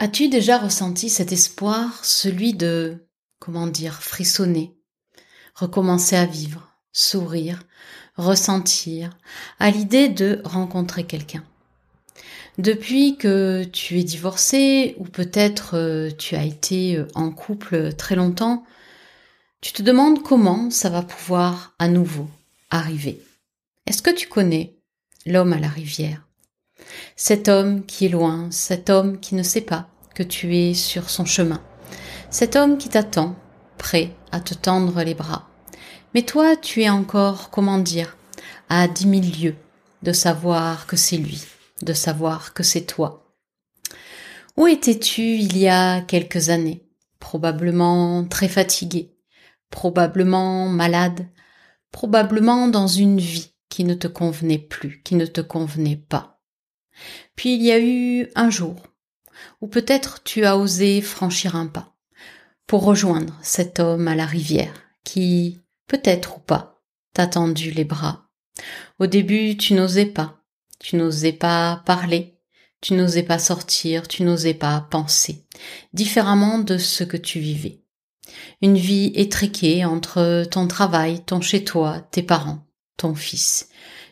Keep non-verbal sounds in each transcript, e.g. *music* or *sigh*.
As-tu déjà ressenti cet espoir, celui de, comment dire, frissonner, recommencer à vivre, sourire, ressentir, à l'idée de rencontrer quelqu'un? Depuis que tu es divorcé, ou peut-être euh, tu as été euh, en couple très longtemps, tu te demandes comment ça va pouvoir à nouveau arriver. Est-ce que tu connais l'homme à la rivière? Cet homme qui est loin, cet homme qui ne sait pas que tu es sur son chemin, cet homme qui t'attend, prêt à te tendre les bras. Mais toi, tu es encore, comment dire, à dix mille lieues de savoir que c'est lui, de savoir que c'est toi. Où étais-tu il y a quelques années? Probablement très fatigué, probablement malade, probablement dans une vie qui ne te convenait plus, qui ne te convenait pas. Puis il y a eu un jour où peut-être tu as osé franchir un pas pour rejoindre cet homme à la rivière qui, peut-être ou pas, t'a tendu les bras. Au début, tu n'osais pas, tu n'osais pas parler, tu n'osais pas sortir, tu n'osais pas penser, différemment de ce que tu vivais. Une vie étriquée entre ton travail, ton chez-toi, tes parents, ton fils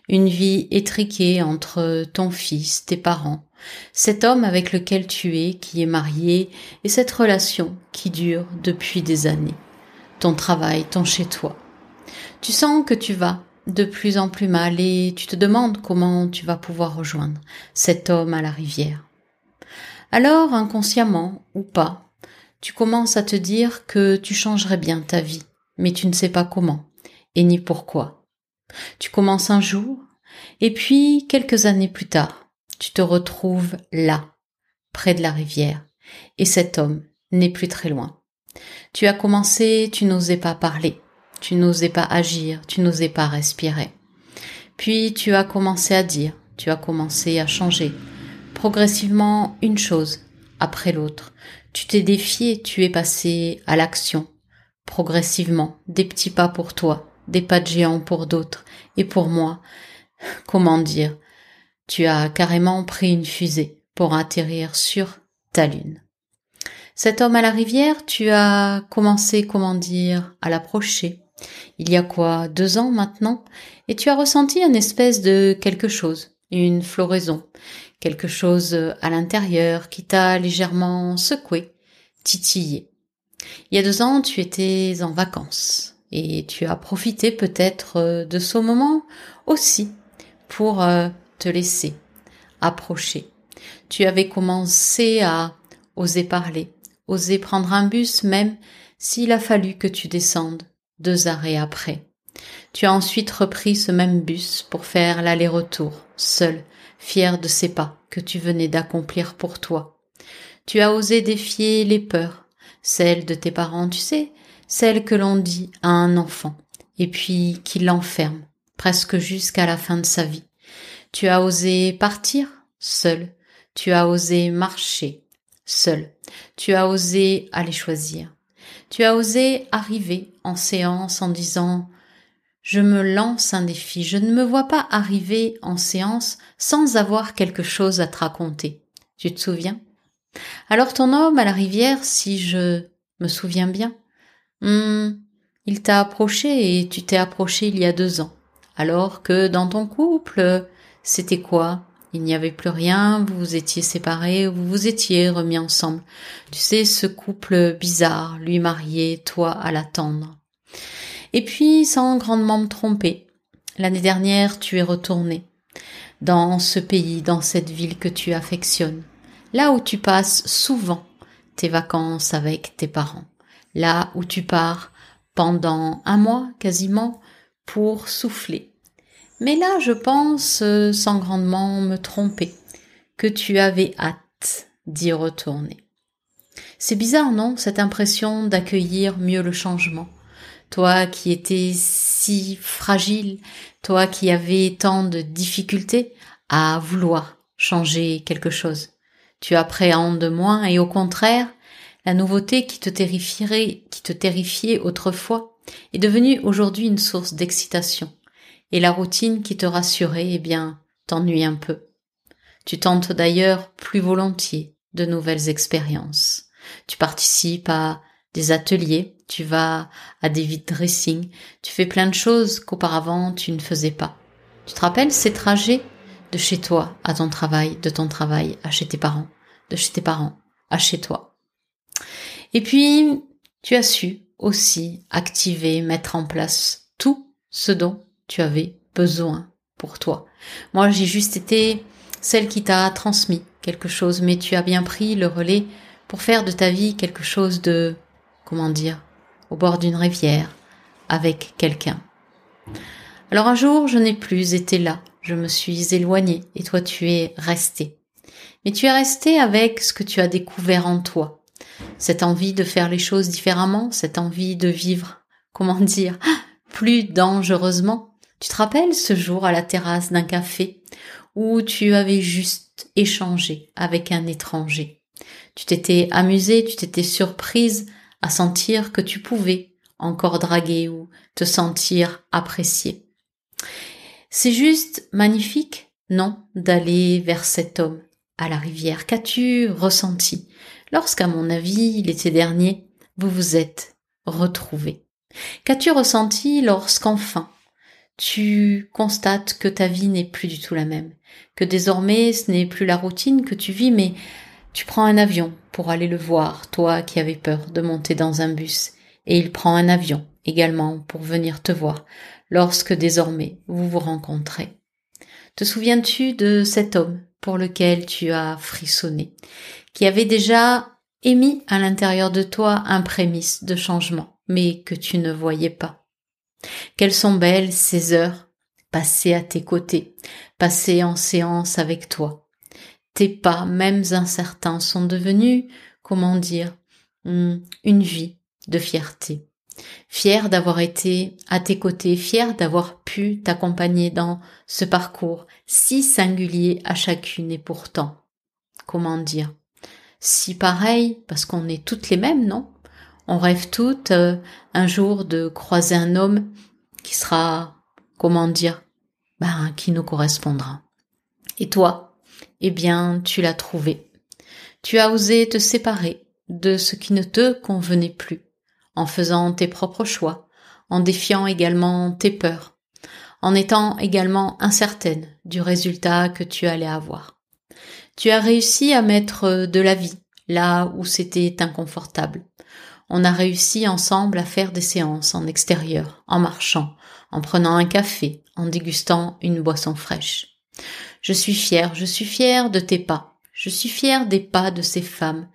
une vie étriquée entre ton fils, tes parents, cet homme avec lequel tu es, qui est marié, et cette relation qui dure depuis des années, ton travail, ton chez-toi. Tu sens que tu vas de plus en plus mal et tu te demandes comment tu vas pouvoir rejoindre cet homme à la rivière. Alors, inconsciemment ou pas, tu commences à te dire que tu changerais bien ta vie, mais tu ne sais pas comment et ni pourquoi. Tu commences un jour, et puis quelques années plus tard, tu te retrouves là, près de la rivière, et cet homme n'est plus très loin. Tu as commencé, tu n'osais pas parler, tu n'osais pas agir, tu n'osais pas respirer. Puis tu as commencé à dire, tu as commencé à changer, progressivement une chose après l'autre. Tu t'es défié, tu es passé à l'action, progressivement, des petits pas pour toi, des pas de géant pour d'autres, et pour moi, comment dire, tu as carrément pris une fusée pour atterrir sur ta lune. Cet homme à la rivière, tu as commencé, comment dire, à l'approcher. Il y a quoi, deux ans maintenant, et tu as ressenti une espèce de quelque chose, une floraison, quelque chose à l'intérieur qui t'a légèrement secoué, titillé. Il y a deux ans, tu étais en vacances et tu as profité peut-être euh, de ce moment aussi pour euh, te laisser approcher. Tu avais commencé à oser parler, oser prendre un bus même s'il a fallu que tu descendes deux arrêts après. Tu as ensuite repris ce même bus pour faire l'aller-retour, seul, fier de ces pas que tu venais d'accomplir pour toi. Tu as osé défier les peurs, celles de tes parents, tu sais, celle que l'on dit à un enfant, et puis qui l'enferme, presque jusqu'à la fin de sa vie. Tu as osé partir seul, tu as osé marcher seul, tu as osé aller choisir, tu as osé arriver en séance en disant je me lance un défi, je ne me vois pas arriver en séance sans avoir quelque chose à te raconter. Tu te souviens? Alors ton homme à la rivière, si je me souviens bien, Hum, il t'a approché et tu t'es approché il y a deux ans. Alors que dans ton couple, c'était quoi? Il n'y avait plus rien, vous vous étiez séparés, vous vous étiez remis ensemble. Tu sais, ce couple bizarre, lui marié, toi à l'attendre. Et puis, sans grandement me tromper, l'année dernière, tu es retourné dans ce pays, dans cette ville que tu affectionnes, là où tu passes souvent tes vacances avec tes parents là où tu pars pendant un mois quasiment pour souffler. Mais là, je pense, euh, sans grandement me tromper, que tu avais hâte d'y retourner. C'est bizarre, non, cette impression d'accueillir mieux le changement. Toi qui étais si fragile, toi qui avais tant de difficultés à vouloir changer quelque chose. Tu appréhendes moins et au contraire, la nouveauté qui te terrifierait, qui te terrifiait autrefois, est devenue aujourd'hui une source d'excitation. Et la routine qui te rassurait, eh bien, t'ennuie un peu. Tu tentes d'ailleurs plus volontiers de nouvelles expériences. Tu participes à des ateliers, tu vas à des vide dressing, tu fais plein de choses qu'auparavant tu ne faisais pas. Tu te rappelles ces trajets de chez toi à ton travail, de ton travail à chez tes parents, de chez tes parents à chez toi? Et puis, tu as su aussi activer, mettre en place tout ce dont tu avais besoin pour toi. Moi, j'ai juste été celle qui t'a transmis quelque chose, mais tu as bien pris le relais pour faire de ta vie quelque chose de, comment dire, au bord d'une rivière, avec quelqu'un. Alors un jour, je n'ai plus été là, je me suis éloignée, et toi tu es resté. Mais tu es resté avec ce que tu as découvert en toi. Cette envie de faire les choses différemment, cette envie de vivre, *laughs* comment dire, plus dangereusement. Tu te rappelles ce jour à la terrasse d'un café où tu avais juste échangé avec un étranger? Tu t'étais amusé, tu t'étais surprise à sentir que tu pouvais encore draguer ou te sentir apprécié. C'est juste magnifique, non, d'aller vers cet homme à la rivière. Qu'as-tu ressenti lorsqu'à mon avis, l'été dernier, vous vous êtes retrouvés Qu'as-tu ressenti lorsqu'enfin tu constates que ta vie n'est plus du tout la même, que désormais ce n'est plus la routine que tu vis, mais tu prends un avion pour aller le voir, toi qui avais peur de monter dans un bus, et il prend un avion également pour venir te voir, lorsque désormais vous vous rencontrez. Te souviens-tu de cet homme pour lequel tu as frissonné, qui avait déjà émis à l'intérieur de toi un prémisse de changement, mais que tu ne voyais pas quelles sont belles ces heures passées à tes côtés, passées en séance avec toi. Tes pas, mêmes incertains, sont devenus, comment dire, hmm, une vie de fierté. Fier d'avoir été à tes côtés, fier d'avoir pu t'accompagner dans ce parcours si singulier à chacune et pourtant, comment dire, si pareil, parce qu'on est toutes les mêmes, non? On rêve toutes euh, un jour de croiser un homme qui sera, comment dire, ben, qui nous correspondra. Et toi, eh bien, tu l'as trouvé. Tu as osé te séparer de ce qui ne te convenait plus, en faisant tes propres choix, en défiant également tes peurs, en étant également incertaine du résultat que tu allais avoir. Tu as réussi à mettre de la vie là où c'était inconfortable, on a réussi ensemble à faire des séances en extérieur, en marchant, en prenant un café, en dégustant une boisson fraîche. Je suis fière, je suis fière de tes pas, je suis fière des pas de ces femmes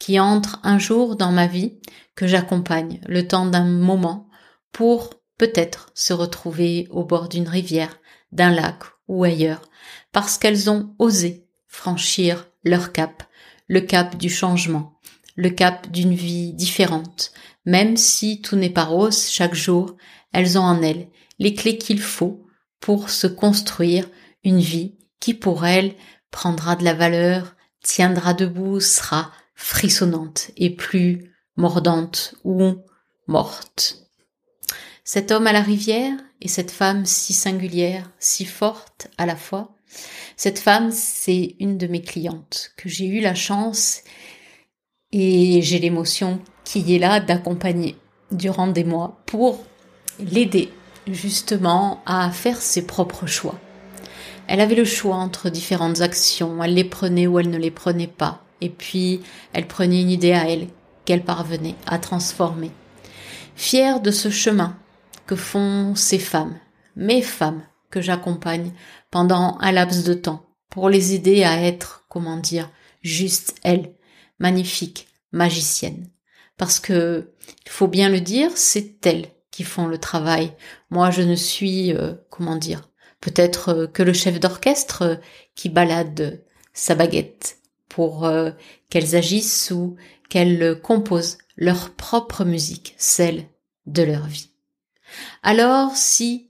qui entrent un jour dans ma vie, que j'accompagne le temps d'un moment pour peut-être se retrouver au bord d'une rivière, d'un lac ou ailleurs, parce qu'elles ont osé franchir leur cap, le cap du changement, le cap d'une vie différente. Même si tout n'est pas rose chaque jour, elles ont en elles les clés qu'il faut pour se construire une vie qui pour elles prendra de la valeur, tiendra debout, sera frissonnante et plus mordante ou morte. Cet homme à la rivière et cette femme si singulière, si forte à la fois, cette femme, c'est une de mes clientes que j'ai eu la chance et j'ai l'émotion qui est là d'accompagner durant des mois pour l'aider justement à faire ses propres choix. Elle avait le choix entre différentes actions, elle les prenait ou elle ne les prenait pas, et puis elle prenait une idée à elle qu'elle parvenait à transformer. Fière de ce chemin que font ces femmes, mes femmes que j'accompagne pendant un laps de temps, pour les aider à être, comment dire, juste elles, magnifique, magicienne. Parce que, il faut bien le dire, c'est elles qui font le travail. Moi, je ne suis, euh, comment dire, peut-être euh, que le chef d'orchestre euh, qui balade sa baguette pour qu'elles agissent ou qu'elles composent leur propre musique, celle de leur vie. Alors, si,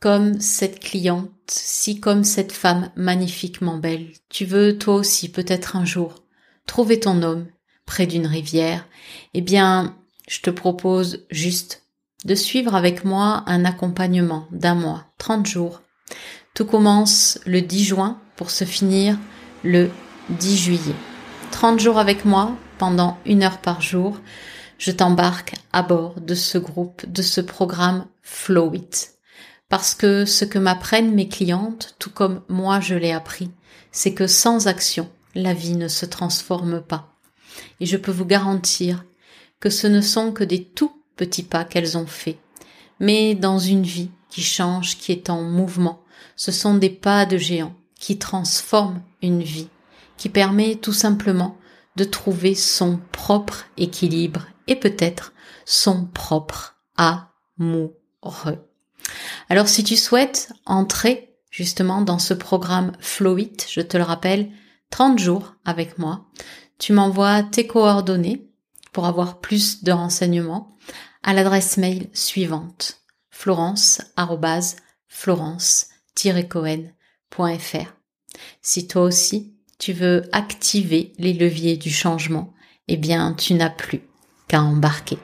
comme cette cliente, si comme cette femme magnifiquement belle, tu veux toi aussi peut-être un jour trouver ton homme près d'une rivière, eh bien, je te propose juste de suivre avec moi un accompagnement d'un mois, 30 jours. Tout commence le 10 juin pour se finir le 10 juillet. 30 jours avec moi pendant une heure par jour, je t'embarque à bord de ce groupe, de ce programme Flow It. Parce que ce que m'apprennent mes clientes, tout comme moi je l'ai appris, c'est que sans action, la vie ne se transforme pas. Et je peux vous garantir que ce ne sont que des tout petits pas qu'elles ont faits, mais dans une vie qui change, qui est en mouvement. Ce sont des pas de géant qui transforment une vie, qui permet tout simplement de trouver son propre équilibre et peut-être son propre amoureux. Alors si tu souhaites entrer justement dans ce programme Flowit, je te le rappelle, 30 jours avec moi, tu m'envoies tes coordonnées pour avoir plus de renseignements à l'adresse mail suivante florence-florence-cohen.fr. Si toi aussi tu veux activer les leviers du changement, eh bien tu n'as plus qu'à embarquer.